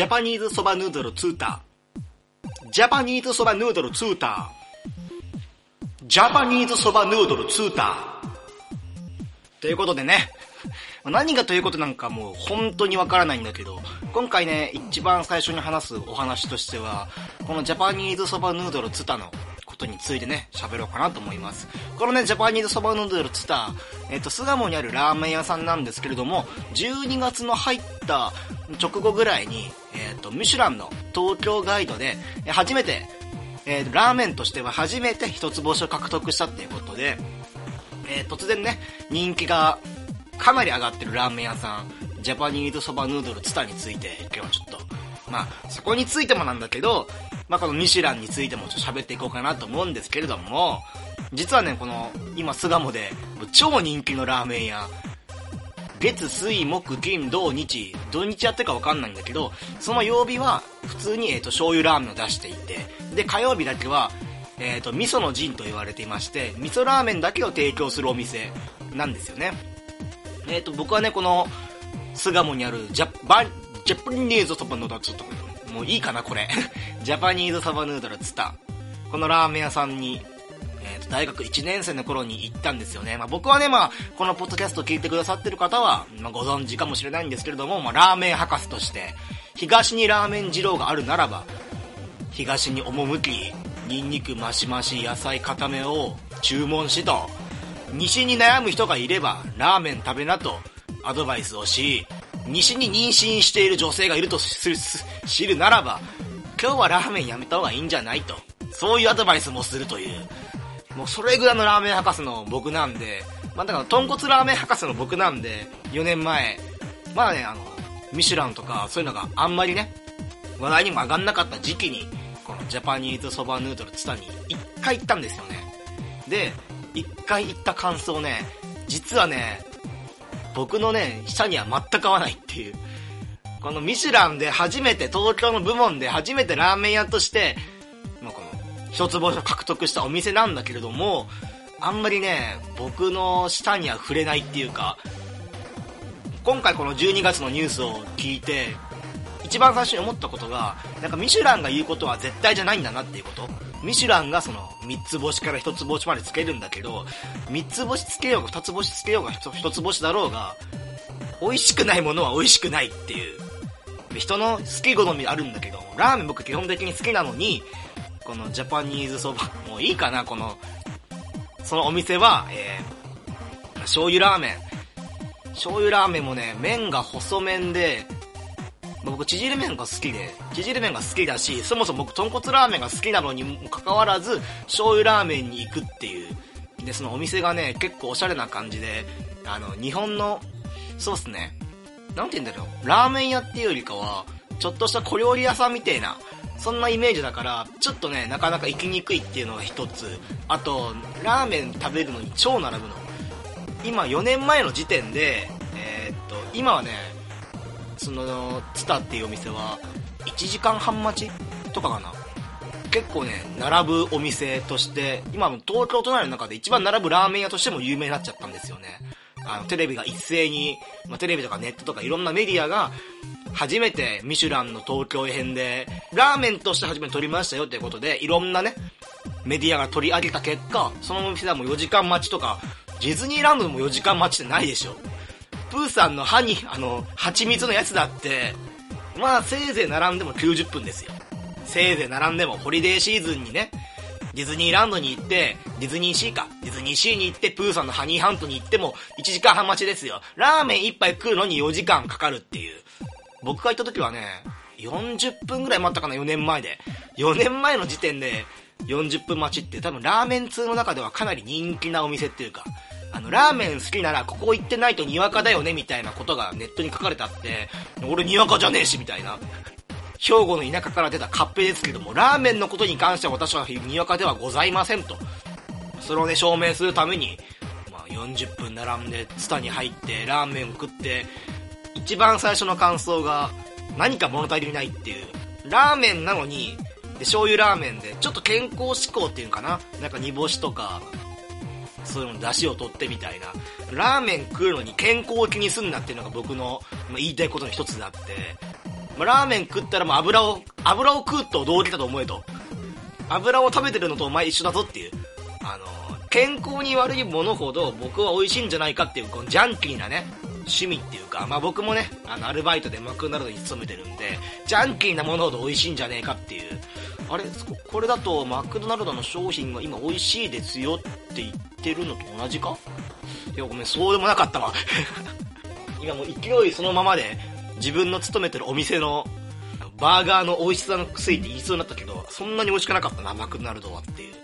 ジャパニーズそばヌードルツーター。ジャパニーズそばヌードルツーター。ジャパニーズそばヌードルツータ。ということでね、何がということなんかもう本当にわからないんだけど、今回ね、一番最初に話すお話としては、このジャパニーズそばヌードルツタのことについてね、喋ろうかなと思います。このね、ジャパニーズそばヌードルツタ、えっ、と、巣鴨にあるラーメン屋さんなんですけれども、12月の入った直後ぐらいに、えっ、と、ミシュランの東京ガイドで、初めて、えー、ラーメンとしては初めて一つ星を獲得したっていうことで、えー、突然ね、人気がかなり上がってるラーメン屋さん、ジャパニーズそばヌードルツタについて、今日はちょっと、まあ、そこについてもなんだけど、まあ、このミシュランについてもちょっと喋っていこうかなと思うんですけれども、実はね、この、今、巣鴨で、超人気のラーメン屋、月、水、木、金、土、日、土日やってるかわかんないんだけど、その曜日は、普通に、えっ、と、醤油ラーメンを出していて、で、火曜日だけは、えっ、と、味噌の陣と言われていまして、味噌ラーメンだけを提供するお店なんですよね。えっ、と、僕はね、この、巣鴨にあるジャパ、ジャパニーズそばヌードル、ちょっと、もういいかな、これ。ジャパニーズそばヌードルツタ。このラーメン屋さんに、えっ、ー、と、大学1年生の頃に行ったんですよね。まあ僕はね、まあ、このポッドキャスト聞いてくださってる方は、まあご存知かもしれないんですけれども、まあラーメン博士として、東にラーメン二郎があるならば、東に赴き、ニンニクマシマシ野菜固めを注文しと、西に悩む人がいれば、ラーメン食べなと、アドバイスをし、西に妊娠している女性がいると知るならば、今日はラーメンやめた方がいいんじゃないと。そういうアドバイスもするという。もうそれぐらいのラーメン博士の僕なんで、まあだから豚骨ラーメン博士の僕なんで、4年前、まだね、あの、ミシュランとかそういうのがあんまりね、話題にも上がんなかった時期に、このジャパニーズそばヌードルツタに一回行ったんですよね。で、一回行った感想ね、実はね、僕のね、下には全く合わないっていう。このミシュランで初めて、東京の部門で初めてラーメン屋として、まあ、この、一つ星を獲得したお店なんだけれども、あんまりね、僕の下には触れないっていうか、今回この12月のニュースを聞いて、一番最初に思ったことが、なんかミシュランが言うことは絶対じゃないんだなっていうこと。ミシュランがその3つ星から1つ星までつけるんだけど、3つ星つけようが2つ星つけようが 1, つ星だろうが、美味しくないものは美味しくないっていう。人の好き好みあるんだけど、ラーメン僕基本的に好きなのに、このジャパニーズそば、もういいかな、この、そのお店は、えー、醤油ラーメン。醤油ラーメンもね、麺が細麺で、僕、縮れ麺が好きで、縮れ麺が好きだし、そもそも僕、豚骨ラーメンが好きなのにもかかわらず、醤油ラーメンに行くっていう。で、そのお店がね、結構おしゃれな感じで、あの、日本の、そうっすね、なんて言うんだろう、ラーメン屋っていうよりかは、ちょっとした小料理屋さんみたいな、そんなイメージだから、ちょっとね、なかなか行きにくいっていうのが一つ。あと、ラーメン食べるのに超並ぶの。今、4年前の時点で、えー、っと、今はね、そのツタっていうお店は1時間半待ちとかかな。結構ね並ぶお店として今も東京都内の中で一番並ぶラーメン屋としても有名になっちゃったんですよね。あのテレビが一斉に、まあ、テレビとかネットとかいろんなメディアが初めてミシュランの東京編でラーメンとして初めて撮りましたよということでいろんなねメディアが取り上げた結果そのお店はもう4時間待ちとかディズニーランドでも4時間待ちってないでしょ。プーさんの歯に、あの、蜂蜜のやつだって、まあ、せいぜい並んでも90分ですよ。せいぜい並んでも、ホリデーシーズンにね、ディズニーランドに行って、ディズニーシーか。ディズニーシーに行って、プーさんのハニーハントに行っても、1時間半待ちですよ。ラーメン1杯食うのに4時間かかるっていう。僕が行った時はね、40分ぐらい待ったかな、4年前で。4年前の時点で、40分待ちって多分ラーメン通の中ではかなり人気なお店っていうか、あの、ラーメン好きならここ行ってないとにわかだよねみたいなことがネットに書かれてあって、俺にわかじゃねえしみたいな。兵庫の田舎から出たカッペですけども、ラーメンのことに関しては私はにわかではございませんと。それをね、証明するために、まあ、40分並んで、ツタに入って、ラーメンを食って、一番最初の感想が、何か物足りないっていう。ラーメンなのに、で、醤油ラーメンで、ちょっと健康志向っていうのかななんか煮干しとか、そういうの出汁を取ってみたいな。ラーメン食うのに健康を気にすんなっていうのが僕の、言いたいことの一つであって、まあ、ラーメン食ったらもう油を、油を食うと同義だと思えと。油を食べてるのとお前一緒だぞっていう。あの、健康に悪いものほど僕は美味しいんじゃないかっていう、このジャンキーなね、趣味っていうか、まあ僕もね、あの、アルバイトでマクドナルドに勤めてるんで、ジャンキーなものほど美味しいんじゃねえかっていう。あれ？これだとマクドナルドの商品が今美味しいですよって言ってるのと同じか？いや、ごめん、そうでもなかったわ。今もう勢いそのままで、自分の勤めてるお店の、バーガーの美味しさの癖って言いそうになったけど、そんなに美味しくなかったな、マクドナルドはっていう。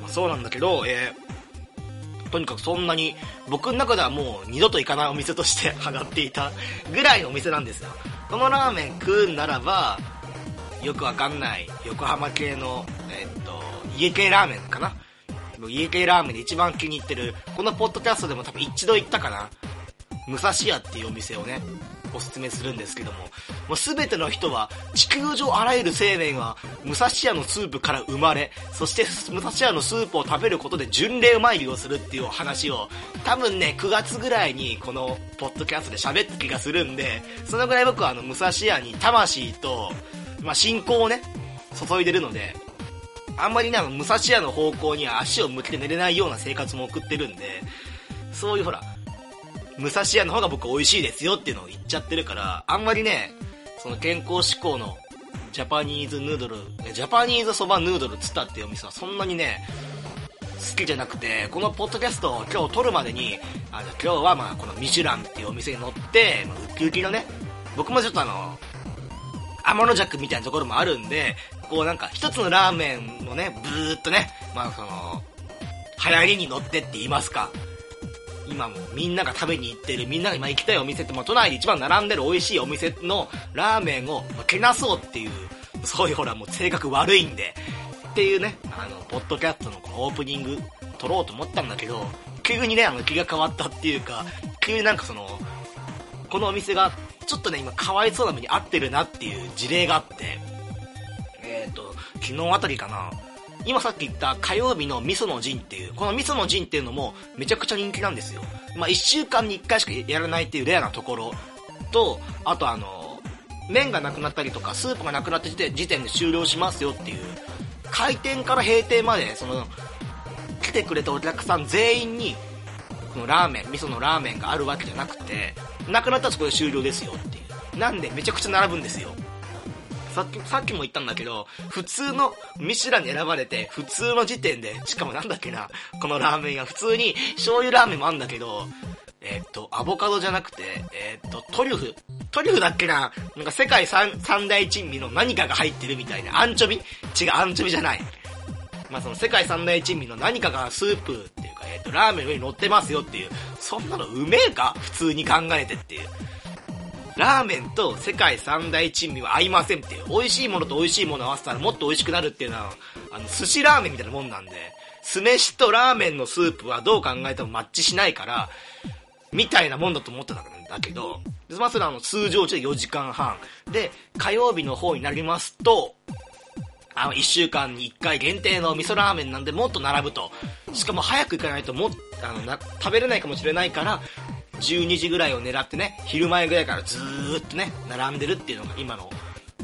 まあ、そうなんだけど、えー、とにかくそんなに、僕の中ではもう二度と行かないお店として上がっていたぐらいのお店なんですよ。このラーメン食うならば、よくわかんない横浜系の、え、っと、家系ラーメンかな？家系ラーメンで一番気に入ってる、このポッドキャストでも多分一度行ったかな？武蔵屋っていうお店をね、おすすめするんですけども、もう全ての人は、地球上あらゆる生命は、武蔵屋のスープから生まれ、そして武蔵屋のスープを食べることで巡礼参りをするっていう話を、多分ね、9月ぐらいにこのポッドキャストで喋った気がするんで、そのぐらい僕はあの、武蔵屋に魂と、まあ、信仰をね、注いでるので、あんまりね、あの、武蔵屋の方向には足を向けて寝れないような生活も送ってるんで、そういうほら、武蔵屋の方が僕美味しいですよっていうのを言っちゃってるから、あんまりね、その健康志向のジャパニーズヌードル、ジャパニーズそばヌードルつったっていうお店はそんなにね、好きじゃなくて、このポッドキャストを今日撮るまでに、あの、今日はまあこのミシュランっていうお店に乗って、まあ、ウキウキのね、僕もちょっとあの、天の弱みたいなところもあるんで、こうなんか一つのラーメンのね、ブーっとね、まあその、流行りに乗ってって言いますか。今もみんなが食べに行ってる、みんなが今行きたいお店って、まあ、都内で一番並んでる美味しいお店のラーメンを、まあ、けなそうっていう、そういうほらもう性格悪いんで、っていうね、あの、ポッドキャストのこのオープニング撮ろうと思ったんだけど、急にね、あの気が変わったっていうか、急になんかその、このお店が、ちょっとね、今かわいそうな目に遭ってるなっていう事例があって、えっ、ー、と、昨日あたりかな、今さっき言った火曜日の味噌の陣っていう、この味噌の陣っていうのもめちゃくちゃ人気なんですよ。まあ、1週間に1回しかやらないっていうレアなところ。と、あとあの、麺がなくなったりとか、スープがなくなった時点で終了しますよっていう、開店から閉店まで、その、来てくれたお客さん全員に、このラーメン、味噌のラーメンがあるわけじゃなくて、なくなったらそこで終了ですよっていう。なんでめちゃくちゃ並ぶんですよ。さっき、さっきも言ったんだけど、普通の、ミシュランに選ばれて、普通の時点で、しかもなんだっけな、このラーメン屋、普通に醤油ラーメンもあんだけど、えー、っと、アボカドじゃなくて、えー、っと、トリュフ。トリュフだっけななんか世界三三大珍味の何かが入ってるみたいな。アンチョビ？違う、アンチョビじゃない。まあその世界三大珍味の何かがスープっていうか、えー、と、ラーメンの上に乗ってますよっていう。そんなのうめえか？普通に考えてっていう。ラーメンと世界三大珍味は合いませんっていう。美味しいものと美味しいものを合わせたらもっと美味しくなるっていうのは、あの、寿司ラーメンみたいなもんなんで、酢飯とラーメンのスープはどう考えてもマッチしないから、みたいなもんだと思ってたんだけど、まあそれはあの、通常値で4時間半。で、火曜日の方になりますと、あの、1週間に1回限定の味噌ラーメンなんでもっと並ぶと。しかも早く行かないとも、あの、食べれないかもしれないから、12時ぐらいを狙ってね、昼前ぐらいからずーっとね、並んでるっていうのが今の、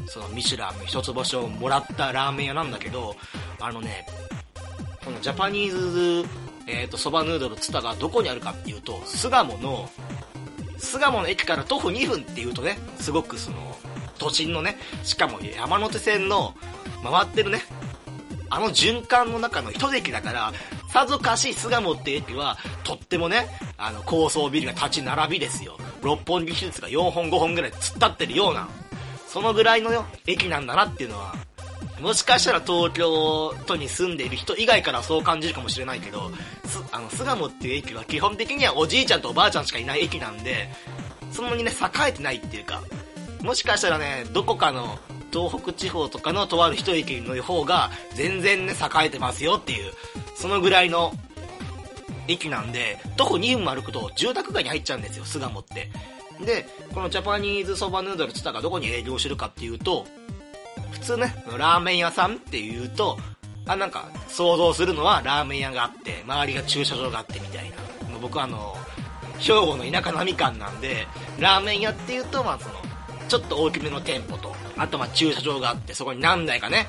そのミシュラン一つ星をもらったラーメン屋なんだけど、あのね、このジャパニーズ、えっ、ー、と、蕎麦ヌードルツタがどこにあるかっていうと、巣鴨の、巣鴨の駅から徒歩2分っていうとね、すごくその、都心のね、しかも山手線の回ってるね、あの循環の中の一駅だから、さぞかし巣鴨って駅は、とってもね、あの、高層ビルが立ち並びですよ。六本木技術が4本5本ぐらい突っ立ってるような、そのぐらいのよ駅なんだなっていうのは、もしかしたら東京都に住んでいる人以外からそう感じるかもしれないけど、す、あの、巣鴨っていう駅は基本的にはおじいちゃんとおばあちゃんしかいない駅なんで、そんなにね、栄えてないっていうか、もしかしたらね、どこかの東北地方とかのとある一駅の方が全然ね、栄えてますよっていう、そのぐらいの駅なんで、徒歩2分歩くと住宅街に入っちゃうんですよ、巣鴨って。で、このジャパニーズそばヌードルつったがどこに営業してるかっていうと、普通ね、ラーメン屋さんっていうと、あ、なんか、想像するのはラーメン屋があって、周りが駐車場があってみたいな。僕はあの、兵庫の田舎並み館なんで、ラーメン屋っていうと、まあその、ちょっと大きめの店舗と、あとまあ駐車場があって、そこに何台かね、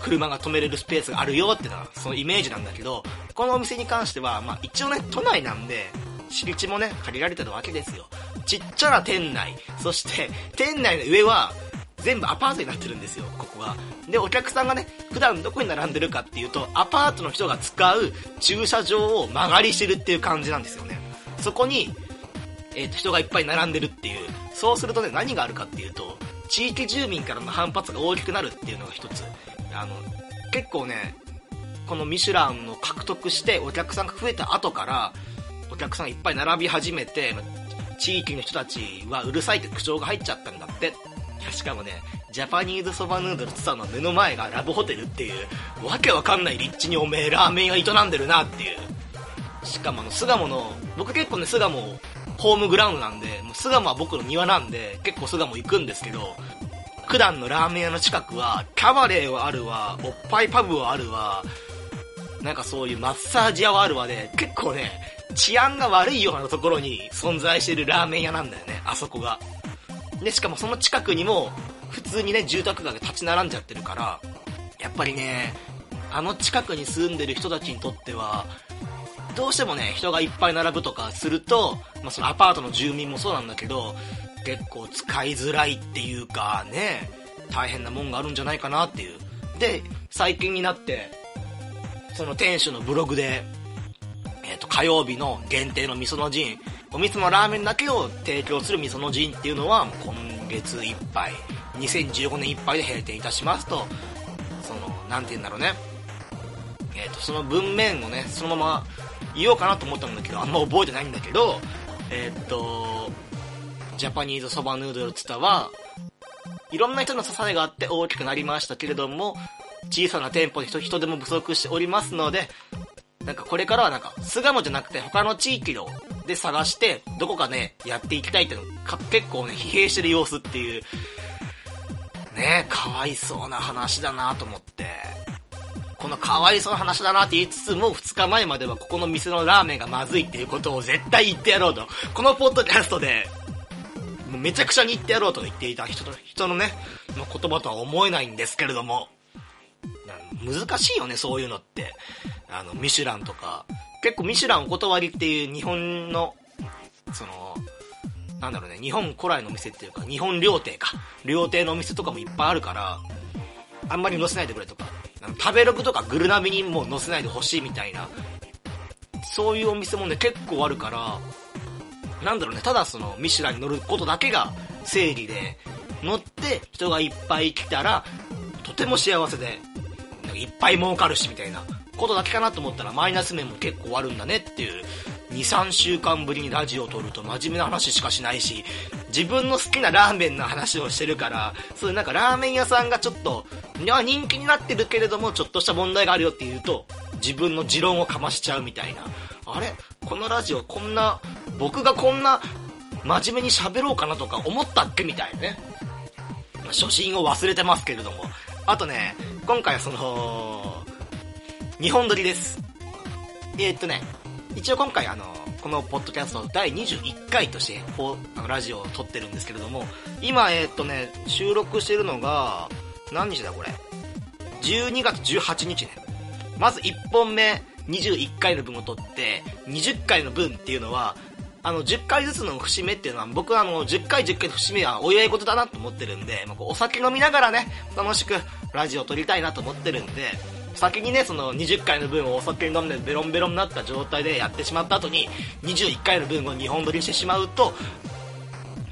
車が止めれるスペースがあるよってのが、そのイメージなんだけど、このお店に関しては、まあ一応ね、都内なんで、敷地もね、借りられてるわけですよ。ちっちゃな店内、そして、店内の上は、全部アパートになってるんですよ、ここが。で、お客さんがね、普段どこに並んでるかっていうと、アパートの人が使う駐車場を間借りしてるっていう感じなんですよね。そこに、えっ、ー、と、人がいっぱい並んでるっていう。そうするとね、何があるかっていうと、地域住民からの反発が大きくなるっていうのが一つ。あの、結構ね、このミシュランを獲得してお客さんが増えた後から、お客さんいっぱい並び始めて、地域の人たちはうるさいって口調が入っちゃったんだって。しかもね、ジャパニーズそばヌードルツさの目の前がラブホテルっていう、わけわかんない立地におめえラーメン屋営んでるなっていう。しかもあの、巣鴨の、僕結構ね、巣鴨、ホームグラウンドなんで、もう巣鴨は僕の庭なんで、結構巣鴨行くんですけど、普段のラーメン屋の近くは、キャバレーはあるわ、おっぱいパブはあるわ、なんかそういうマッサージ屋はあるわで、結構ね、治安が悪いようなところに存在してるラーメン屋なんだよね、あそこが。で、しかもその近くにも、普通にね、住宅街が立ち並んじゃってるから、やっぱりね、あの近くに住んでる人たちにとっては、どうしてもね、人がいっぱい並ぶとかすると、まあ、そのアパートの住民もそうなんだけど、結構使いづらいっていうかね、大変なもんがあるんじゃないかなっていう。で、最近になって、その店主のブログで、えっ、ー、と、火曜日の限定の味噌の陣、お店のラーメンだけを提供する味噌の陣っていうのは、今月いっぱい、2015年いっぱいで閉店いたしますと、その、なんて言うんだろうね。えっ、ー、と、その文面をね、そのまま言おうかなと思ったんだけど、あんま覚えてないんだけど、えっ、と、ジャパニーズそばヌードルツタは、いろんな人の支えがあって大きくなりましたけれども、小さな店舗で人人でも不足しておりますので、なんかこれからはなんか、巣鴨じゃなくて他の地域ので探して、どこかね、やっていきたいっていうのか結構ね、疲弊してる様子っていう、ねかわいそうな話だなと思って。このかわいそうな話だなって言いつつも、2日前まではここの店のラーメンがまずいっていうことを絶対言ってやろうと。このポッドキャストで、めちゃくちゃに言ってやろうと言っていた人の人のね、の言葉とは思えないんですけれども、難しいよね、そういうのって。あの、ミシュランとか。結構ミシュランお断りっていう日本の、その、なんだろうね、日本古来の店っていうか、日本料亭か。料亭のお店とかもいっぱいあるから、あんまり載せないでくれとか、食べログとかグルナビにも載せないでほしいみたいな、そういうお店もね、結構あるから、なんだろうね、ただその、ミシュランに乗ることだけが正義で、乗って人がいっぱい来たら、とても幸せで、いっぱい儲かるしみたいなことだけかなと思ったらマイナス面も結構あるんだねっていう2、3週間ぶりにラジオを撮ると真面目な話しかしないし、自分の好きなラーメンの話をしてるから、そういうなんかラーメン屋さんがちょっと、いや人気になってるけれどもちょっとした問題があるよって言うと、自分の持論をかましちゃうみたいな。あれ？このラジオこんな、僕がこんな真面目に喋ろうかなとか思ったっけみたいなね。初心を忘れてますけれども。あとね、今回はその、日本撮りです。えー、っとね、一応今回あの、このポッドキャスト第21回として、あのラジオを撮ってるんですけれども、今え、っとね、収録してるのが、何日だこれ？12月18日ね。まず1本目、21回の分を撮って、20回の分っていうのは、あの、10回ずつの節目っていうのは、僕はあの、10回10回の節目はお祝い事だなと思ってるんで、まあ、お酒飲みながらね、楽しくラジオを撮りたいなと思ってるんで、先にね、その20回の分をお酒飲んでベロンベロンになった状態でやってしまった後に、21回の分を2本撮りしてしまうと、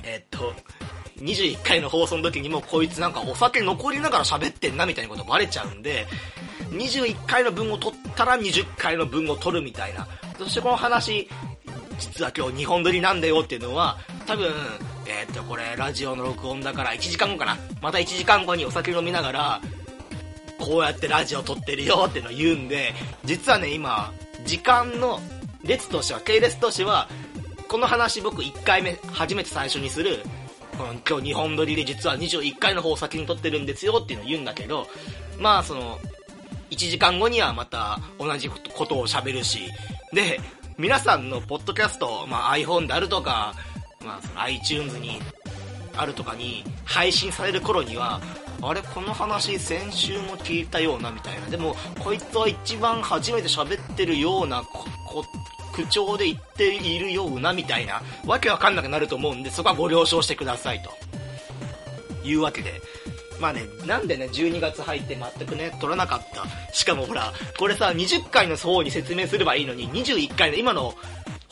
えっと、21回の放送の時にもこいつなんかお酒残りながら喋ってんなみたいなことバレちゃうんで、21回の分を取ったら20回の分を取るみたいな。そしてこの話、実は今日2本撮りなんだよっていうのは、多分、えー、っと、これラジオの録音だから1時間後かな。また1時間後にお酒飲みながら、こうやってラジオ撮ってるよってのを言うんで、実はね、今、時間の列としては、系列としては、この話僕1回目、初めて最初にする、この今日2本撮りで実は21回の方を先に撮ってるんですよっていうのを言うんだけど、まあその、1時間後にはまた同じことを喋るし、で、皆さんのポッドキャスト、まあ iPhone であるとか、まあその iTunes にあるとかに配信される頃にはあれこの話先週も聞いたようなみたいな。でもこいつは一番初めて喋ってるような口調で言っているようなみたいな。わけわかんなくなると思うんでそこはご了承してくださいと。いうわけで。まあね、なんでね、12月入って全くね、撮らなかった。しかもほら、これさ、20回の方に説明すればいいのに、21回の今の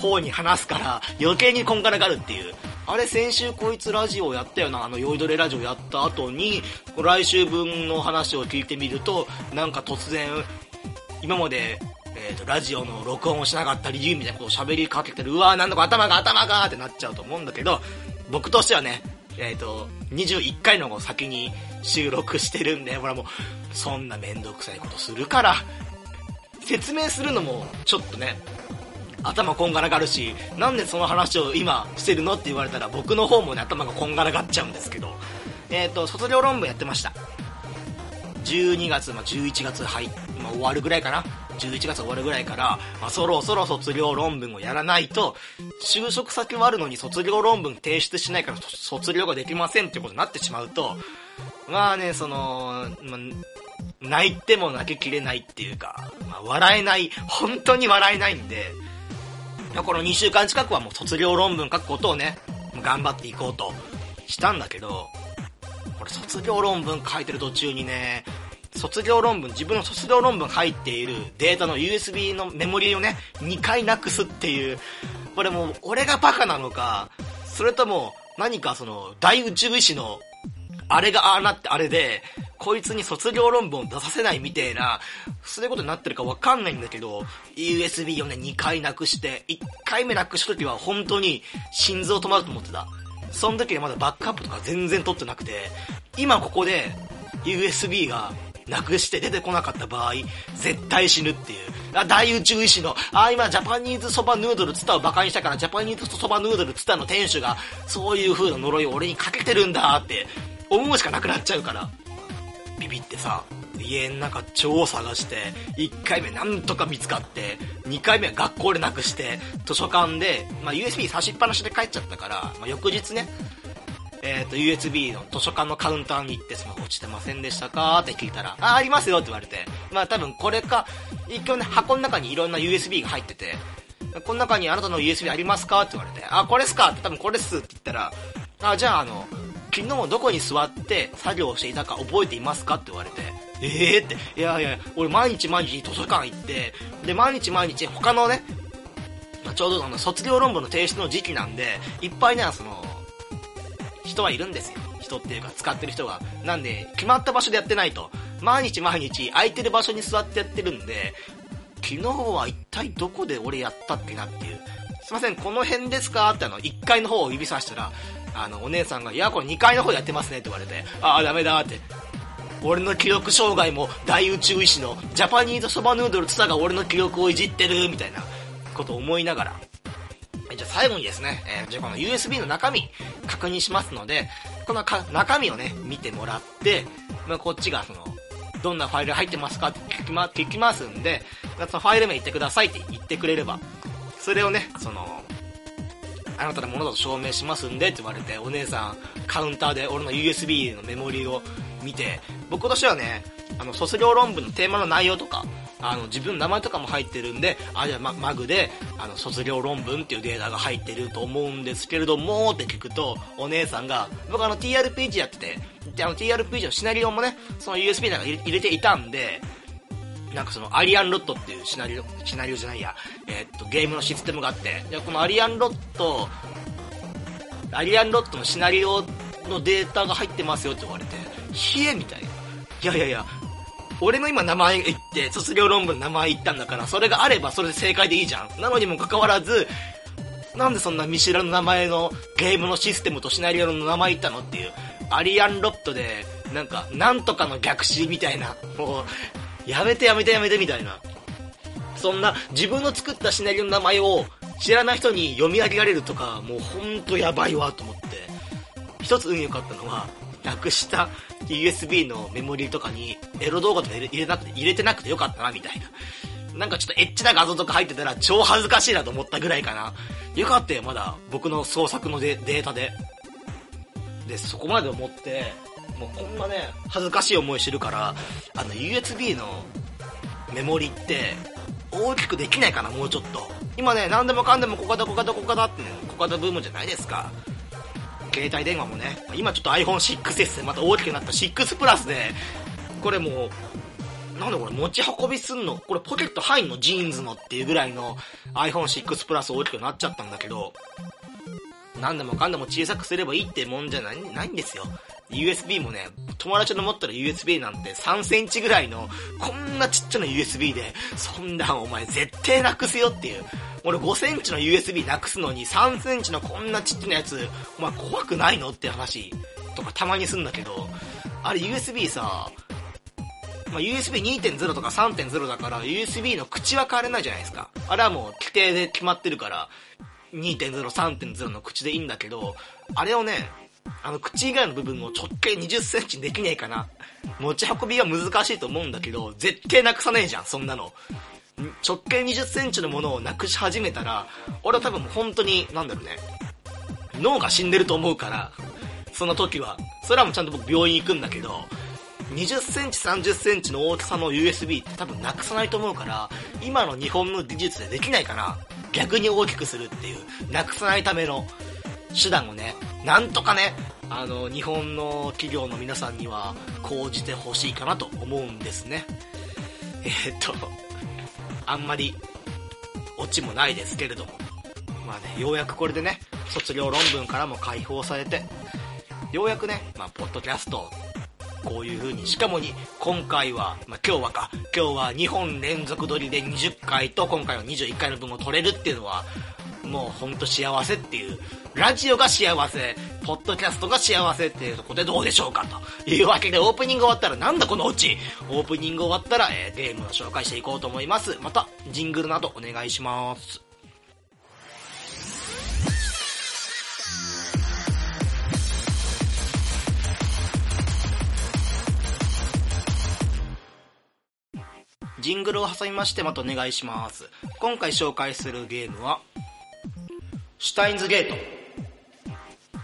方に話すから、余計にこんがらがるっていう。あれ先週こいつラジオやったよな、あの酔いどれラジオやった後に、来週分の話を聞いてみると、なんか突然、今まで、えっ、ー、と、ラジオの録音をしなかった理由みたいなことを喋りかけてる、うわーなんだか頭が頭がってなっちゃうと思うんだけど、僕としてはね、えっ、ー、と、21回の先に収録してるんで、ほらもう、そんなめんどくさいことするから、説明するのも、ちょっとね、頭こんがらがるし、なんでその話を今してるのって言われたら僕の方もね、頭がこんがらがっちゃうんですけど、えっ、ー、と、卒業論文やってました。12月、まあ、11月入、まあ、終わるぐらいかな。11月終わるぐらいから、まあ、そろそろ卒業論文をやらないと、就職先はあるのに卒業論文提出しないから卒業ができませんってことになってしまうと、まあね、その、まあ、泣いても泣ききれないっていうか、まあ、笑えない、本当に笑えないんで、この2週間近くはもう卒業論文書くことをね、頑張っていこうとしたんだけど、これ卒業論文書いてる途中にね、卒業論文、自分の卒業論文入っているデータの USB のメモリーをね、2回なくすっていう、これもう俺がバカなのか、それとも何かその大宇宙医師のあれがああなってあれで、こいつに卒業論文を出させないみてえな、そういうことになってるかわかんないんだけど、USB をね、2回なくして、1回目なくした時は本当に心臓止まると思ってた。その時はまだバックアップとか全然取ってなくて、今ここで USB がなくして出てこなかった場合、絶対死ぬっていう。あ、大宇宙医師の、あ、今ジャパニーズそばヌードルツタを馬鹿にしたからジャパニーズそばヌードルツタの店主が、そういう風な呪いを俺にかけてるんだって思うしかなくなっちゃうから。ビビってさ、家の中超探して、1回目なんとか見つかって、2回目は学校でなくして、図書館で、まあ、USB 差しっぱなしで帰っちゃったから、まあ、翌日ね、えっ、ー、と、USB の図書館のカウンターに行ってスマホ落ちてませんでしたか？って聞いたら、あ、ありますよ！って言われて、まあ多分これか、一応ね、箱の中にいろんな USB が入ってて、この中にあなたの USB ありますか？って言われて、あ、これっすか？って多分これっすって言ったら、あ、じゃああの、昨日どこに座って作業していたか覚えていますかって言われて、ええー、って、いやいや、俺毎日毎日図書館行って、で、毎日毎日他のね、まあ、ちょうどあの卒業論文の提出の時期なんで、いっぱいね、その、人はいるんですよ。人っていうか使ってる人が。なんで、決まった場所でやってないと。毎日毎日空いてる場所に座ってやってるんで、昨日は一体どこで俺やったっけなっていう。すいません、この辺ですか？ってあの、1階の方を指さしたら、あの、お姉さんが、いや、これ2階の方やってますねって言われて、ああ、ダメだって。俺の記録障害も大宇宙医師のジャパニーズそばヌードルツタが俺の記録をいじってるみたいなことを思いながらじゃあ最後にですね、えー、じゃあこの USB の中身確認しますので、この中身をね、見てもらって、まあ、こっちがその、どんなファイル入ってますかって聞き,、ま、聞きますんで、そのファイル名言ってくださいって言ってくれれば、それをね、その、あなたのものだと証明しますんでって言われて、お姉さん、カウンターで俺の USB のメモリーを見て、僕としてはね、あの、卒業論文のテーマの内容とか、あの、自分の名前とかも入ってるんで、あ、じゃあ、ま、マグで、あの、卒業論文っていうデータが入ってると思うんですけれども、って聞くと、お姉さんが、僕あの、TRPG やってて、で、あの、TRPG のシナリオもね、その USB なんか入れていたんで、なんかそのアリアンロットっていうシナリオ、シナリオじゃないや、えー、っと、ゲームのシステムがあって、で、このアリアンロット、アリアンロットのシナリオのデータが入ってますよって言われて、ひえみたいな。いやいやいや、俺の今名前言って、卒業論文の名前言ったんだから、それがあればそれで正解でいいじゃん。なのにもかかわらず、なんでそんな見知らぬ名前のゲームのシステムとシナリオの名前言ったのっていう。アリアンロットで、なんか、なんとかの逆襲みたいな。もう、やめてやめてやめてみたいな。そんな、自分の作ったシナリオの名前を知らない人に読み上げられるとか、もうほんとやばいわと思って。一つ運良かったのは、なくした USB のメモリーとかにエロ動画とか入れなくて、入れてなくてよかったな、みたいな。なんかちょっとエッチな画像とか入ってたら超恥ずかしいなと思ったぐらいかな。よかったよ、まだ。僕の創作のデータで。で、そこまで思って、もうこんなね、恥ずかしい思いしてるから、あの、USB のメモリって、大きくできないかな、もうちょっと。今ね、何でもかんでもここだ、ここだ、ここだってね、ここだブームじゃないですか。携帯電話もね、今ちょっと iPhone6S でまた大きくなった6プラスで、これもう、なんだこれ持ち運びすんの？これポケット入んの？ジーンズのっていうぐらいの iPhone6 プラス大きくなっちゃったんだけど、何でもかんでも小さくすればいいってもんじゃないないんですよ。USB もね、友達の持ったら USB なんて3センチぐらいの、こんなちっちゃな USB で、そんなんお前絶対なくすよっていう。俺5センチの USB なくすのに3センチのこんなちっちゃなやつ、お前怖くないのって話とかたまにすんだけど、あれ USB さ、まあ、USB2.0 とか3.0だから USB の口は変われないじゃないですか。あれはもう規定で決まってるから、2.0、3.0の口でいいんだけど、あれをね、あの口以外の部分を直径20センチできねえかな。持ち運びは難しいと思うんだけど、絶対なくさねえじゃん、そんなの。直径20センチのものをなくし始めたら、俺は多分本当に、なんだろうね、脳が死んでると思うから、その時は。それはもうちゃんと僕病院行くんだけど、20センチ、30センチの大きさの USB って多分なくさないと思うから、今の日本の技術でできないかな。逆に大きくするっていう、なくさないための手段をね、なんとかね、あの、日本の企業の皆さんには講じてほしいかなと思うんですね。えー、っと、あんまり、オチもないですけれども。まあね、ようやくこれでね、卒業論文からも解放されて、ようやくね、まあ、ポッドキャスト、こういう風に、しかもに、今回は、まあ、今日はか、今日は2本連続撮りで20回と、今回は21回の分を撮れるっていうのは、もうほんと幸せっていう、ラジオが幸せ、ポッドキャストが幸せっていうとこでどうでしょうかというわけでオープニング終わったらなんだこのオチオープニング終わったら、えー、ゲームを紹介していこうと思います。また、ジングルなどお願いします。ジングルを挟みましてまたお願いします。今回紹介するゲームは、シュタインズゲート。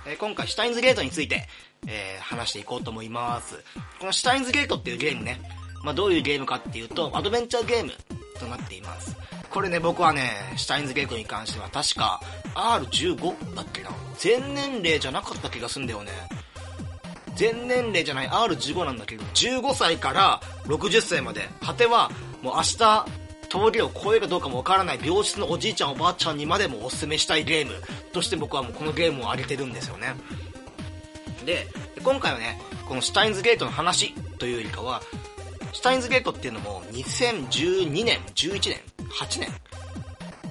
えー、今回シュタインズゲートについて、えー、話していこうと思います。このシュタインズゲートっていうゲームね、まあ、どういうゲームかっていうと、アドベンチャーゲームとなっています。これね、僕はね、シュタインズゲートに関しては確か R15 だっけな？全年齢じゃなかった気がすんだよね。全年齢じゃない R15 なんだけど、15歳から60歳まで、果てはもう明日、峠を越えるかどうかもわからない病室のおじいちゃんおばあちゃんにまでもおすすめしたいゲームとして僕はもうこのゲームを挙げてるんですよね。で、今回はね、このシュタインズゲートの話というよりかは、シュタインズゲートっていうのも2012年、11年、8年、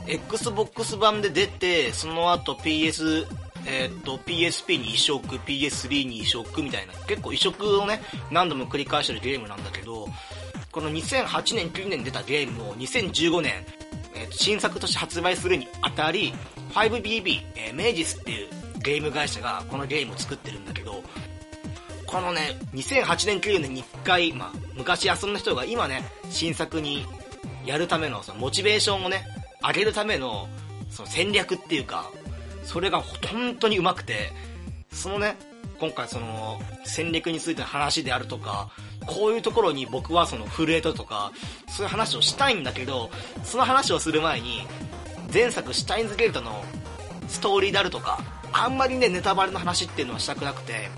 Xbox 版で出て、その後 PS、えー、っと、PSP に移植、PS3 に移植みたいな、結構移植をね、何度も繰り返してるゲームなんだけど、この2008年、9年出たゲームを2015年、えー、新作として発売するにあたり、5BB、えー、メイジスっていうゲーム会社がこのゲームを作ってるんだけど、このね、2008年、9年に1回、まあ、昔遊んだ人が今ね、新作にやるための、そのモチベーションをね、上げるための、その戦略っていうか、それが本当にうまくて、そのね、今回その戦略についての話であるとか、こういうところに僕はその震えたとか、そういう話をしたいんだけど、その話をする前に、前作シュタインズゲートのストーリーであるとか、あんまりね、ネタバレの話っていうのはしたくなくて、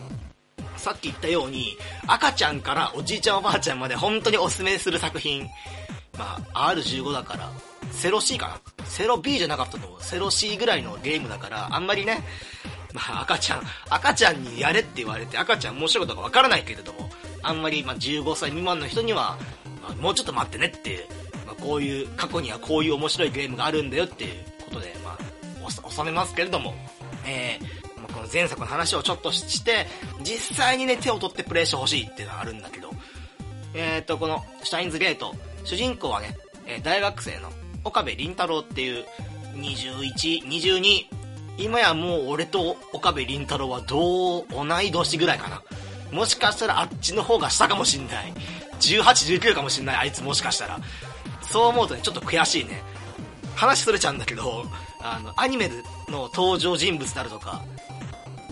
さっき言ったように、赤ちゃんからおじいちゃんおばあちゃんまで本当におすすめする作品。まあ、R15 だから、セロ C かな？セロ B じゃなかったと思う。セロ C ぐらいのゲームだから、あんまりね、まあ赤ちゃん、赤ちゃんにやれって言われて、赤ちゃん面白いことかわからないけれども、あんまり、まあ、15歳未満の人には、まあ、もうちょっと待ってねっていう、まあ、こういう、過去にはこういう面白いゲームがあるんだよっていうことで、まあ、収めますけれども、えー、まあ、この前作の話をちょっとして、実際にね、手を取ってプレイしてほしいっていうのはあるんだけど、えーと、この、シュタインズゲート、主人公はね、え大学生の岡部倫太郎っていう、21、22、今やもう俺と岡部倫太郎は同、同い年ぐらいかな。もしかしたらあっちの方が下かもしんない。18、19かもしんない、あいつもしかしたら。そう思うとね、ちょっと悔しいね。話それちゃうんだけど、あの、アニメの登場人物であるとか、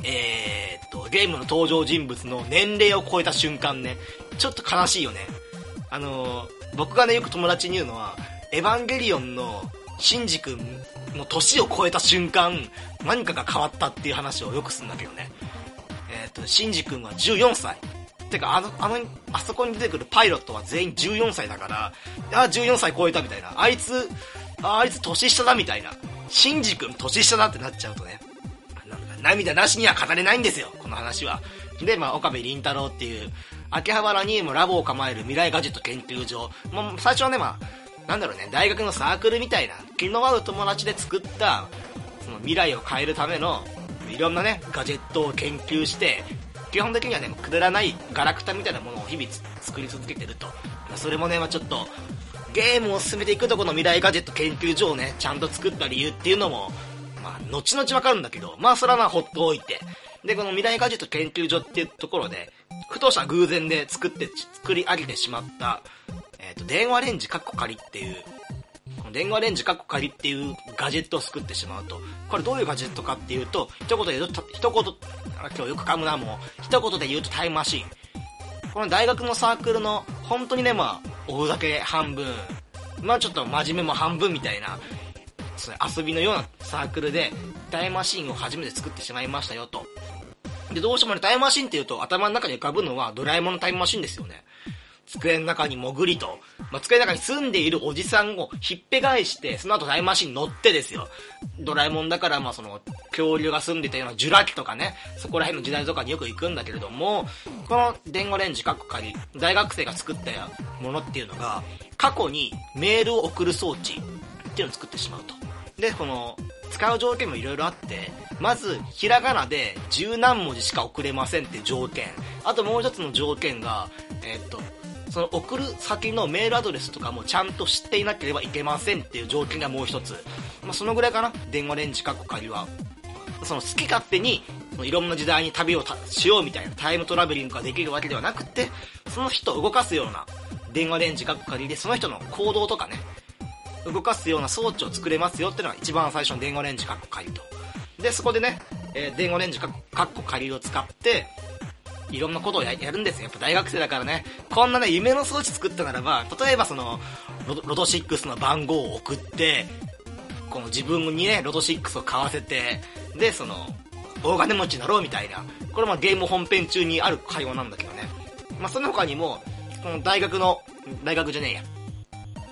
えー、っと、ゲームの登場人物の年齢を超えた瞬間ね、ちょっと悲しいよね。あの、僕がね、よく友達に言うのは、エヴァンゲリオンのシンジ君の年を超えた瞬間、何かが変わったっていう話をよくするんだけどね。えっ、と、シンジ君は14歳。てか、あの、あの、あそこに出てくるパイロットは全員14歳だから、あ、14歳超えたみたいな。あいつ、ああいつ年下だみたいな。シンジ君年下だってなっちゃうとね。涙なしには語れないんですよ、この話は。で、まあ、岡部倫太郎っていう、秋葉原にもラボを構える未来ガジェット研究所。もう最初はね、まあ、なんだろうね、大学のサークルみたいな、気の合う友達で作った、その未来を変えるための、いろんなね、ガジェットを研究して、基本的にはね、くだらないガラクタみたいなものを日々作り続けてると。それもね、まあちょっと、ゲームを進めていくとこの未来ガジェット研究所をね、ちゃんと作った理由っていうのも、まあ、後々わかるんだけど、まあ、それはまあ、ほっとおいて。で、この未来ガジェット研究所っていうところで、ふとした偶然で作って、作り上げてしまった、と、電話レンジカッコ仮っていう、この電話レンジカッコ仮っていうガジェットを作ってしまうと、これどういうガジェットかっていうと、一言で言うと、一言、今日よく噛むな、もう、一言で言うとタイムマシン。この大学のサークルの、本当にね、まあ、おふざけ半分、まあちょっと真面目も半分みたいな、そ遊びのようなサークルで、タイムマシンを初めて作ってしまいましたよと。で、どうしてもね、タイムマシンっていうと頭の中に浮かぶのはドラえもんのタイムマシンですよね。机の中に潜りと、まあ、机の中に住んでいるおじさんをひっぺ返して、その後タイムマシンに乗ってですよ。ドラえもんだから、まあその、恐竜が住んでたようなジュラ紀とかね、そこら辺の時代とかによく行くんだけれども、この電話レンジかっこ仮、大学生が作ったものっていうのが、過去にメールを送る装置っていうのを作ってしまうと。で、この、使う条件もいろいろあって、まず、ひらがなで十何文字しか送れませんって条件。あともう一つの条件が、えー、っと、その送る先のメールアドレスとかもちゃんと知っていなければいけませんっていう条件がもう一つ。まあ、そのぐらいかな。電話レンジかっこ仮は。その好き勝手に、いろんな時代に旅をしようみたいなタイムトラベリングができるわけではなくて、その人を動かすような電話レンジかっこ仮で、その人の行動とかね、動かすような装置を作れますよっていうのが一番最初の電話レンジカッコ仮と。で、そこでね、えー、電話レンジカッコ仮を使って、いろんなことをやるんですよ。やっぱ大学生だからね。こんなね、夢の装置作ったならば、例えばその、ロドロト6の番号を送って、この自分にね、ロト6を買わせて、で、その、大金持ちになろうみたいな。これもゲーム本編中にある会話なんだけどね。まあ、その他にも、この大学の、大学じゃねえや。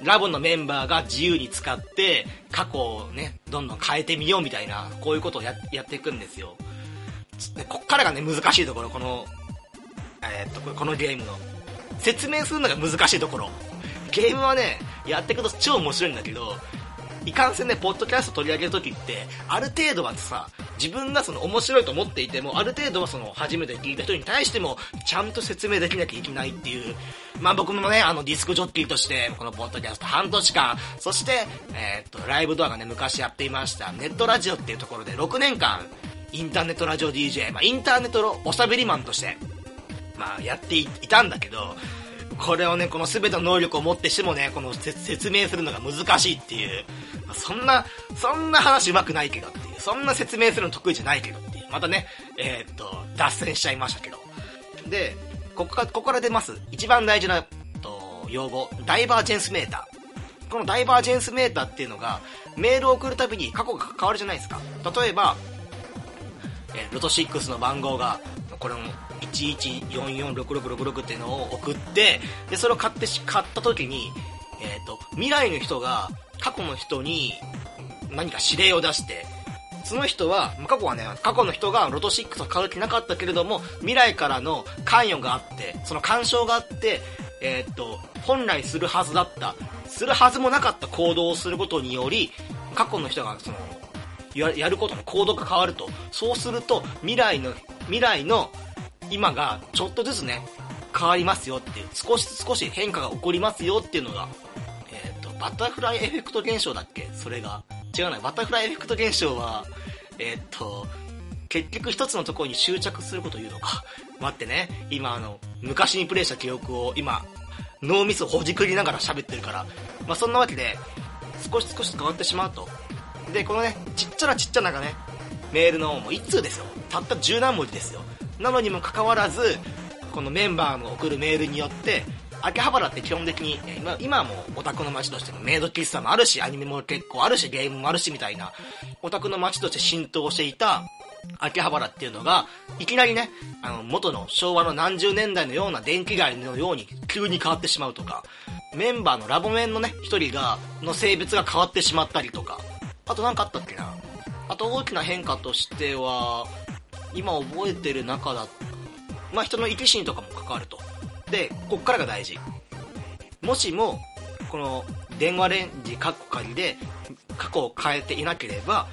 ラボのメンバーが自由に使って過去をね、どんどん変えてみようみたいな、こういうことをややっていくんですよ。で、こっからがね、難しいところ、この、えー、っと、このゲームの。説明するのが難しいところ。ゲームはね、やっていくと超面白いんだけど、いかんせんね、ポッドキャスト取り上げるときって、ある程度はさ、自分がその面白いと思っていても、ある程度はその初めて聞いた人に対しても、ちゃんと説明できなきゃいけないっていう、まあ僕もね、あのディスクジョッキーとして、このポッドキャスト半年間、そして、えー、っと、ライブドアがね、昔やっていました、ネットラジオっていうところで6年間、インターネットラジオ DJ、まあインターネットのおしゃべりマンとして、まあやっていたんだけど、これをね、この全ての能力を持ってしてもね、この説明するのが難しいっていう、そんな、そんな話上手くないけどっていう、そんな説明するの得意じゃないけどっていう、またね、えー、っと、脱線しちゃいましたけど。で、ここから、ここから出ます、一番大事な、と、用語、ダイバージェンスメーター。このダイバージェンスメーターっていうのが、メールを送るたびに過去が変わるじゃないですか。例えば、えー、ロト6の番号が、これも11446666っていうのを送って、で、それを買って、買った時に、えっ、ー、と、未来の人が過去の人に何か指令を出して、その人は、過去はね、過去の人がロト6を買う気なかったけれども、未来からの関与があって、その干渉があって、えっ、と、本来するはずだった、するはずもなかった行動をすることにより、過去の人がその、ややることの行動が変わると。そうすると、未来の、未来の今がちょっとずつね、変わりますよっていう、少し少し変化が起こりますよっていうのが、えっ、ー、と、バタフライエフェクト現象だっけ？それが。違うな、バタフライエフェクト現象は、えっ、ー、と、結局一つのところに執着することを言うのか。待ってね、今あの、昔にプレイした記憶を今、脳みそほじくりながら喋ってるから。まあそんなわけで、少し少し変わってしまうと。で、このね、ちっちゃなちっちゃながね、メールのもう1通ですよ。たった十何文字ですよ。なのにもかかわらず、このメンバーの送るメールによって、秋葉原って基本的に、今今はもオタクの街としてのメイド喫茶もあるし、アニメも結構あるし、ゲームもあるしみたいな、オタクの街として浸透していた秋葉原っていうのが、いきなりね、あの、元の昭和の何十年代のような電気街のように急に変わってしまうとか、メンバーのラボメンのね、一人が、の性別が変わってしまったりとか、あと何かあったっけな？あと大きな変化としては、今覚えてる中だまあ人の生き死にとかも関わると。で、こっからが大事。もしも、この電話レンジカッコ仮で過去を変えていなければ、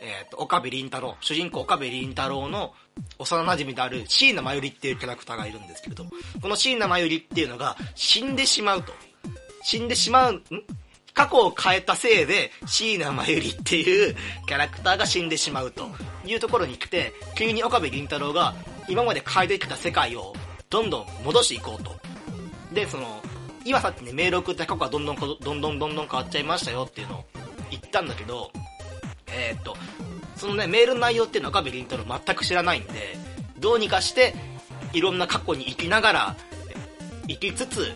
えっ、ー、と、岡部倫太郎、主人公岡部倫太郎の幼馴染である椎名真由里っていうキャラクターがいるんですけれど、この椎名真由里っていうのが死んでしまうと。死んでしまう、ん？過去を変えたせいで椎名真由里っていうキャラクターが死んでしまうというところに来て、急に岡部倫太郎が今まで変えてきた世界をどんどん戻していこうと。で、その、今さっきね、メール送った過去がどんどんどんどんどんどん変わっちゃいましたよっていうのを言ったんだけど、えー、っと、そのね、メールの内容っていうのは岡部倫太郎全く知らないんで、どうにかして、いろんな過去に生きながら、生きつつ、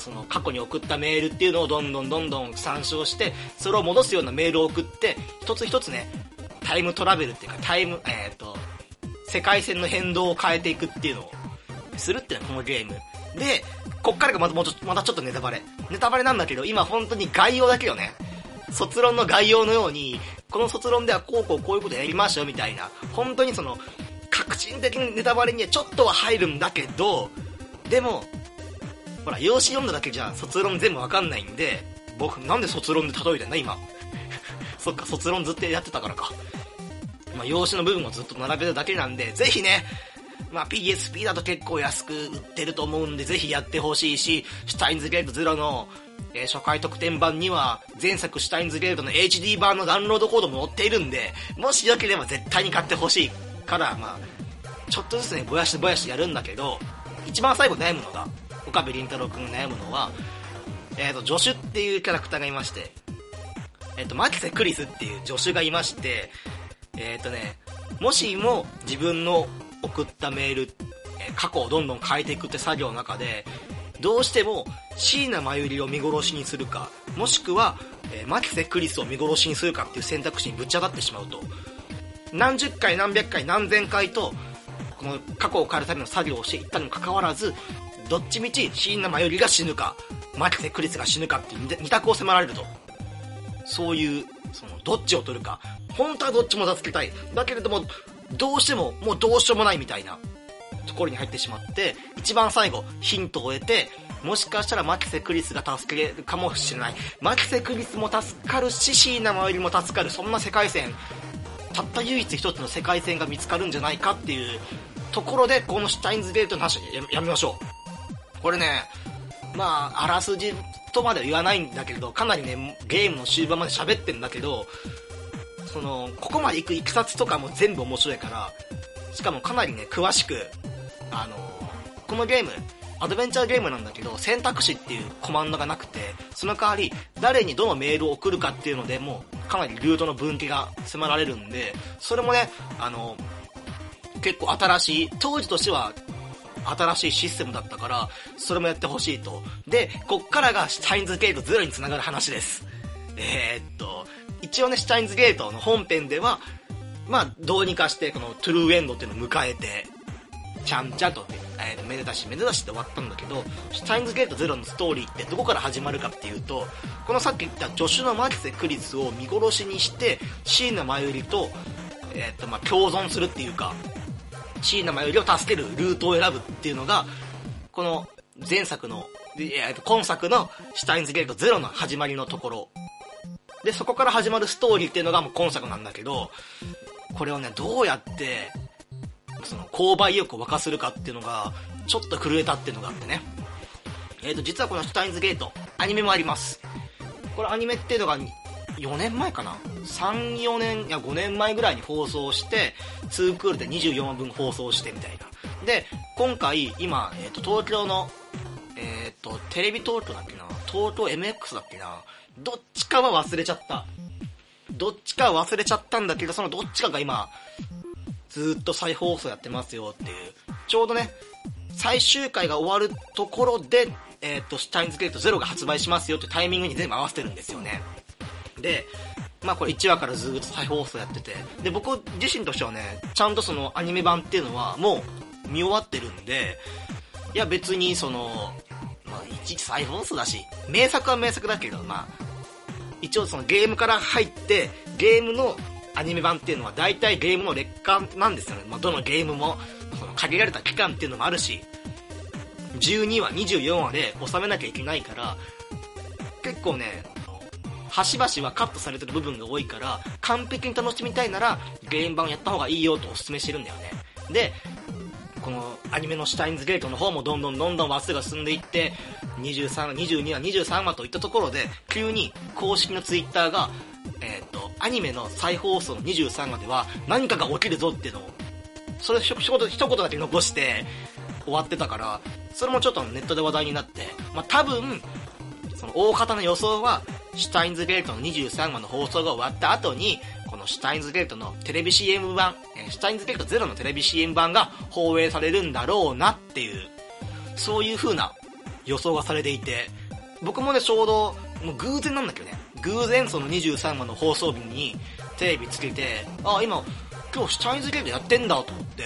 その過去に送ったメールっていうのをどんどんどんどん参照して、それを戻すようなメールを送って、一つ一つね、タイムトラベルっていうか、タイム、えっ、と、世界線の変動を変えていくっていうのをするっていうのはこのゲーム。で、こっからがまたもうちょまたちょっとネタバレ。ネタバレなんだけど、今本当に概要だけよね。卒論の概要のように、この卒論ではこうこうこういうことやりましょうみたいな、本当にその、革新的にネタバレにはちょっとは入るんだけど、でも、ほら、用紙読んだだけじゃ卒論全部わかんないんで、僕、なんで卒論で例えてんだ、今。そっか、卒論ずっとやってたからか。まあ、用紙の部分をずっと並べただけなんで、ぜひね、まあ、PSP だと結構安く売ってると思うんで、ぜひやってほしいし、シュタインズゲートゼロの、えー、初回特典版には、前作シュタインズゲートの HD 版のダウンロードコードも載っているんで、もしよければ絶対に買ってほしいから、まあ、ちょっとずつね、ぼやしぼやしやるんだけど、一番最後悩むのが、岡部倫太郎くんが悩むのは、えっ、ー、と、助手っていうキャラクターがいまして、えっ、ー、と、マキセ・クリスっていう助手がいまして、えっ、ー、とね、もしも自分の送ったメール、え過去をどんどん変えていくって作業の中で、どうしても椎名真由里を見殺しにするか、もしくは、えー、マキセ・クリスを見殺しにするかっていう選択肢にぶち当たってしまうと、何十回何百回何千回と、この過去を変えるための作業をしていったにもかかわらず、どっちみち椎名真由里が死ぬか、マキセ・クリスが死ぬかっていう二択を迫られると。そういう、その、どっちを取るか。本当はどっちも助けたい。だけれども、どうしても、もうどうしようもないみたいなところに入ってしまって、一番最後、ヒントを得て、もしかしたらマキセ・クリスが助けるかもしれない。マキセ・クリスも助かるし、シーナ周りも助かる。そんな世界線、たった唯一一つの世界線が見つかるんじゃないかっていうところで、このシュタインズゲートの話ややめましょう。これね、まあ、あらすじとまでは言わないんだけど、かなりね、ゲームの終盤まで喋ってんだけど、その、ここまで行くいきさつとかも全部面白いから、しかもかなりね、詳しく、あのこのゲーム、アドベンチャーゲームなんだけど、選択肢っていうコマンドがなくて、その代わり、誰にどのメールを送るかっていうのでもう、かなりルートの分岐が迫られるんで、それもね、あの、結構新しい、当時としては、新しいシステムだったから、それもやってほしいと。で、こっからがシュタインズゲートゼロにつながる話です。えー、っと、一応ね、シュタインズゲートの本編では、まあ、どうにかして、このトゥルーエンドっていうのを迎えて、ちゃんちゃんと、えー、めでたしめでたしって終わったんだけど、シュタインズゲートゼロのストーリーってどこから始まるかっていうと、このさっき言った助手のマキセ・クリスを見殺しにして、椎名真由里と、えっ、と、まあ、共存するっていうか、椎名真由里を助けるルートを選ぶっていうのが、この前作の、えー、今作のシュタインズゲートゼロの始まりのところで、そこから始まるストーリーっていうのがもう今作なんだけど、これをね、どうやって、その、購買意欲を沸かするかっていうのが、ちょっと震えたっていうのがあってね。えっ、ー、と、実はこのシュタインズゲート、アニメもあります。これアニメっていうのが、4年前かな ?3、4年、いや5年前ぐらいに放送して、2クールで24話分放送してみたいな。で、今回、今、え、ー、と、東京の、えっ、ー、と、テレビ東京だっけな？東京 MX だっけな？どっちかは忘れちゃった。どっちかは忘れちゃったんだけど、そのどっちかが今、ずっと再放送やってますよっていう、ちょうどね、最終回が終わるところで、えっ、と、シュタインズゲートゼロが発売しますよってタイミングに全部合わせてるんですよね。で、まあこれ1話からずっと再放送やってて、で、僕自身としてはね、ちゃんとそのアニメ版っていうのはもう見終わってるんで、いや別にその、まあいちいち再放送だし、名作は名作だけど、まあ、一応そのゲームから入って、ゲームのアニメ版っていうのは大体ゲームの劣化なんですよね。まあどのゲームも、その限られた期間っていうのもあるし、12話、24話で収めなきゃいけないから、結構ね、端々はカットされてる部分が多いから、完璧に楽しみたいなら、ゲーム版やった方がいいよとお勧めしてるんだよね。で、このアニメのシュタインズゲートの方もどんどんどんどん話数が進んでいって、23話、22話、23話といったところで、急に公式のツイッターが、えっ、と、アニメの再放送の23話では何かが起きるぞっていうのを、それ一言一言だけ残して終わってたから、それもちょっとネットで話題になって、まあ、多分、その大方の予想は、シュタインズゲートの23話の放送が終わった後に、このシュタインズゲートのテレビ CM 版、えシュタインズゲートゼロのテレビ CM 版が放映されるんだろうなっていう、そういう風な予想がされていて、僕もね、ちょうど、もう偶然なんだけどね、偶然その23話の放送日にテレビつけて、あ、今、今日シュタインズゲートやってんだと思って、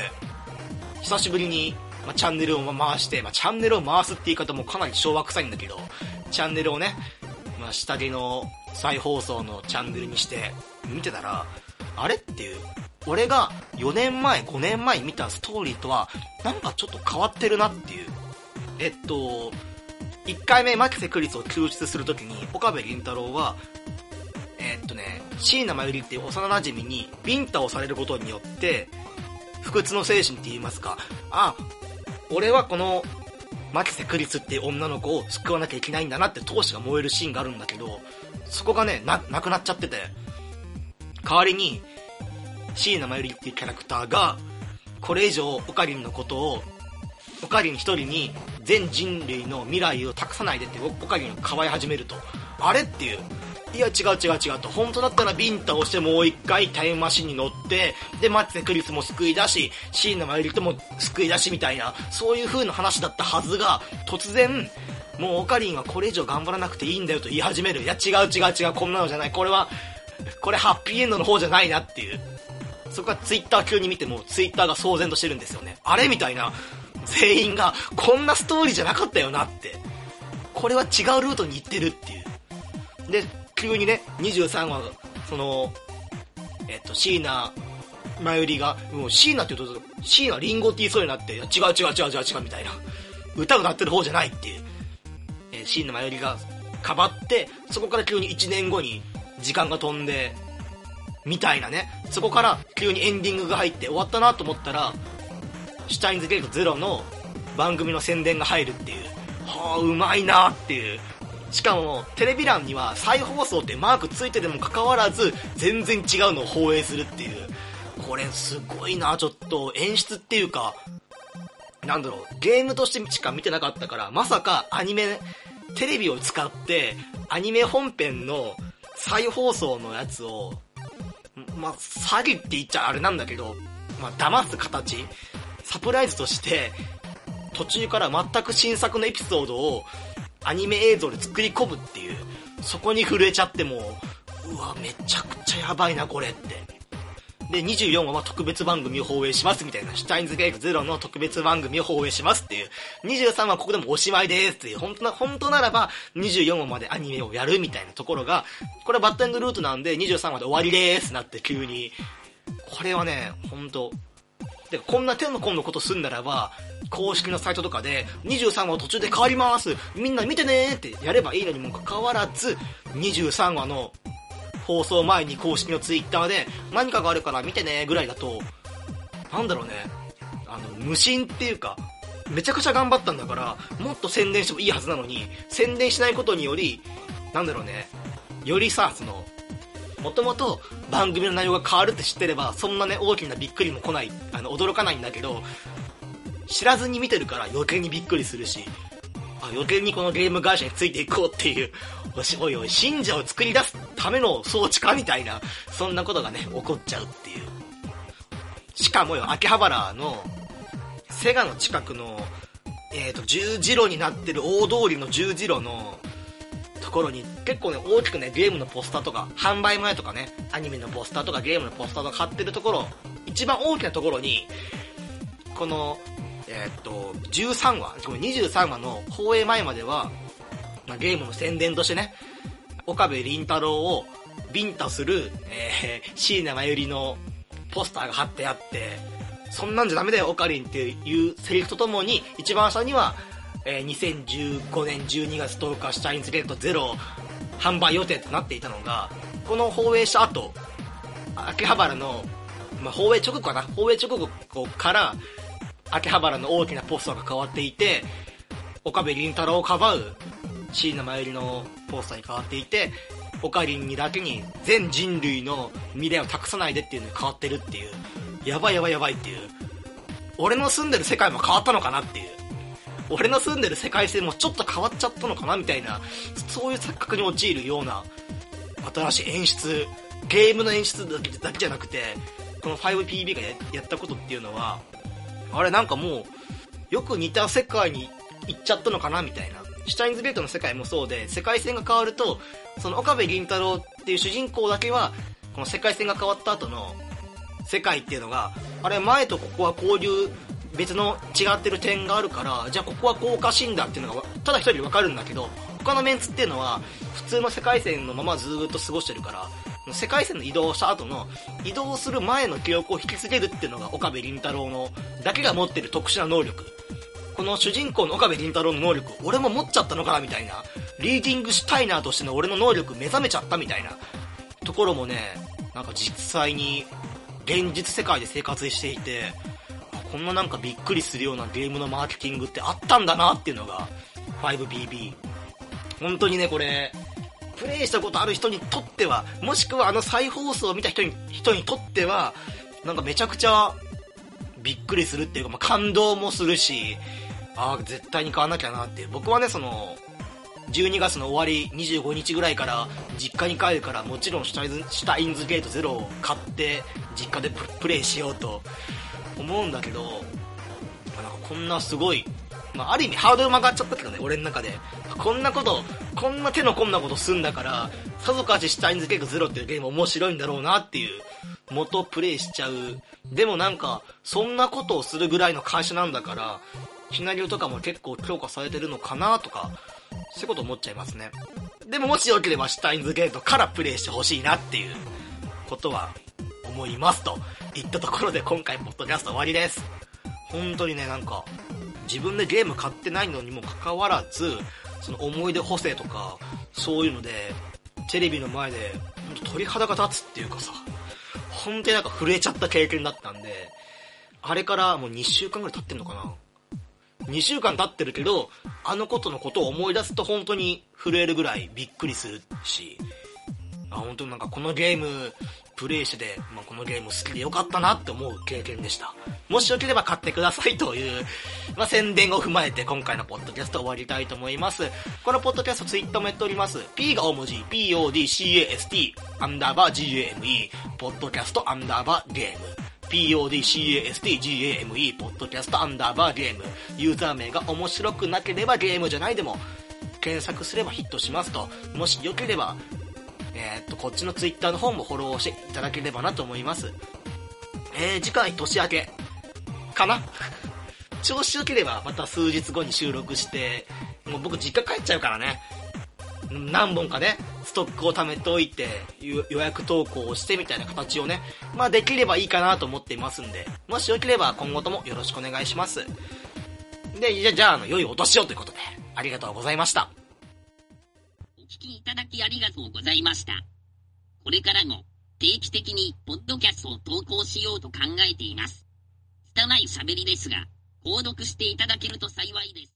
久しぶりにまあ、チャンネルを回して、まあ、チャンネルを回すって言い方もかなり昭和臭いんだけど、チャンネルをね、まあ、下着の再放送のチャンネルにして見てたら、あれっていう、俺が4年前、5年前見たストーリーとは、なんかちょっと変わってるなっていう。えっと、1回目、牧瀬クリスを救出するときに、岡部倫太郎は、えっとね、椎名真由里っていう幼馴染にビンタをされることによって、不屈の精神って言いますか、あ、俺はこの、牧瀬クリスっていう女の子を救わなきゃいけないんだなって闘志が燃えるシーンがあるんだけど、そこがね、な、なくなっちゃってて、代わりに、椎名真由里っていうキャラクターが、これ以上オカリンのことを、オカリン一人に全人類の未来を託さないでってオカリンをかばい始めると、あれっていう、いや違う違う違うと。本当だったらビンタをしてもう一回タイムマシンに乗ってでマッツェクリスも救い出し椎名マユリとも救い出しみたいなそういう風な話だったはずが突然もうオカリンはこれ以上頑張らなくていいんだよと言い始める。いや違う違う違うこんなのじゃない。これはこれハッピーエンドの方じゃないなっていう。そこはツイッター急に見てもツイッターが騒然としてるんですよね。あれみたいな全員がこんなストーリーじゃなかったよなって。これは違うルートに行ってるっていう。で急にね、23話、その、えっと、椎名真由里が、もう椎名って言うと、椎名リンゴって言いそうになって、違う違う違う違う違うみたいな。歌歌ってる方じゃないっていう。えー、椎名真由里がかばって、そこから急に1年後に時間が飛んで、みたいなね。そこから急にエンディングが入って終わったなと思ったら、シュタインズゲートゼロの番組の宣伝が入るっていう。はあ、うまいなっていう。しかもテレビ欄には再放送ってマークついててもかかわらず全然違うのを放映するっていう。これすごいなちょっと演出っていうか。なんだろうゲームとしてしか見てなかったからまさかアニメテレビを使ってアニメ本編の再放送のやつをま、詐欺って言っちゃあれなんだけど、ま、騙す形サプライズとして途中から全く新作のエピソードをアニメ映像で作り込むっていう、そこに震えちゃってもう、わ、めちゃくちゃやばいな、これって。で、24話は特別番組を放映しますみたいな、シュタインズゲートゼロの特別番組を放映しますっていう、23話ここでもおしまいですっていう、本当な、本当ならば24話までアニメをやるみたいなところが、これはバッドエンドルートなんで23話で終わりですなって急に、これはね、本当で、こんな手の込んだことすんならば、公式のサイトとかで、23話途中で変わります。みんな見てねーってやればいいのにもかかわらず、23話の放送前に公式のツイッターで、何かがあるから見てねぐらいだと、なんだろうね、あの、無心っていうか、めちゃくちゃ頑張ったんだから、もっと宣伝してもいいはずなのに、宣伝しないことにより、なんだろうね、よりさ、その、もともと番組の内容が変わるって知ってれば、そんなね、大きなびっくりも来ない、あの、驚かないんだけど、知らずに見てるから余計にびっくりするし、あ余計にこのゲーム会社についていこうっていう、おしおいおい、信者を作り出すための装置かみたいな、そんなことがね、起こっちゃうっていう。しかもよ、秋葉原の、セガの近くの、えっ、ー、と、十字路になってる大通りの十字路の、ところに結構ね大きくねゲームのポスターとか販売前とかねアニメのポスターとかゲームのポスターとか貼ってるところ一番大きなところにこのえー、っと13話23話の放映前までは、まあ、ゲームの宣伝としてね岡部倫太郎をビンタする、えー、椎名真由里のポスターが貼ってあってそんなんじゃダメだよオカリンっていうセリフとともに一番下にはえー、2015年12月10日シュタインズゲートゼロ販売予定となっていたのがこの放映した後秋葉原の、まあ、放映直後かな放映直後から秋葉原の大きなポスターが変わっていて岡部倫太郎をかばう椎名真由里のポスターに変わっていてオカリンにだけに全人類の未来を託さないでっていうのに変わってるっていうやばいやばいやばいっていう俺の住んでる世界も変わったのかなっていう。俺の住んでる世界線もちょっと変わっちゃったのかなみたいな、そういう錯覚に陥るような、新しい演出、ゲームの演出だけだけじゃなくて、この 5PB がやったことっていうのは、あれなんかもう、よく似た世界に行っちゃったのかなみたいな。シュタインズベートの世界もそうで、世界線が変わると、その岡部倫太郎っていう主人公だけは、この世界線が変わった後の世界っていうのが、あれ前とここは交流別の違ってる点があるからじゃあここはこうおかしいんだっていうのがただ一人で分かるんだけど他のメンツっていうのは普通の世界線のままずっと過ごしてるから世界線の移動した後の移動する前の記憶を引き継げるっていうのが岡部倫太郎のだけが持ってる特殊な能力。この主人公の岡部倫太郎の能力俺も持っちゃったのかなみたいなリーディングしたいなとしての俺の能力目覚めちゃったみたいなところもねなんか実際に現実世界で生活していてこんななんかびっくりするようなゲームのマーケティングってあったんだなっていうのが 5BB 本当にねこれプレイしたことある人にとってはもしくはあの再放送を見た人に人にとってはなんかめちゃくちゃびっくりするっていうか、まあ、感動もするしああ絶対に買わなきゃなって僕はねその12月の終わり25日ぐらいから実家に帰るからもちろんシュタインズタインズゲート0を買って実家でプレイしようと思うんだけど、なんかこんなすごい、まあ、ある意味ハードル曲がっちゃったけどね、俺の中で。こんなこと、こんな手の込んだことすんだから、さぞかしシュタインズゲームゼロっていうゲーム面白いんだろうなっていう、元プレイしちゃう。でもなんか、そんなことをするぐらいの会社なんだから、シナリオとかも結構強化されてるのかなとか、そういうこと思っちゃいますね。でももしよければシュタインズゲートからプレイしてほしいなっていうことは思いますと言ったところで今回ポッドキャスト終わりです。本当にねなんか自分でゲーム買ってないのにもかかわらずその思い出補正とかそういうのでテレビの前で本当鳥肌が立つっていうかさ本当になんか震えちゃった経験だったんであれからもう2週間ぐらい経ってんのかな。2週間経ってるけどあのことのことを思い出すと本当に震えるぐらいびっくりするしあ本当になんかこのゲームプレイしてて、まあ、このゲーム好きでよかったなって思う経験でした。もしよければ買ってくださいという、まあ、宣伝を踏まえて今回のポッドキャスト終わりたいと思います。このポッドキャストツイッターもやっております。P が大文字、PODCAST、アンダーバー GAME、ポッドキャストアンダーバーゲーム。PODCASTGAME ポッドキャストアンダーバーゲームユーザー名が面白くなければゲームじゃないでも検索すればヒットしますともしよければえー、っと、こっちの Twitter の方もフォローしていただければなと思います。えー、次回年明け、かな？調子良ければまた数日後に収録して、もう僕実家帰っちゃうからね。何本かね、ストックを貯めておいて、予約投稿をしてみたいな形をね、まあできればいいかなと思っていますんで、もしよければ今後ともよろしくお願いします。で、じゃあ、じゃあ、あの、良いお年をということで、ありがとうございました。聞きいただきありがとうございました。これからも定期的にポッドキャストを投稿しようと考えています。拙い喋りですが、購読していただけると幸いです。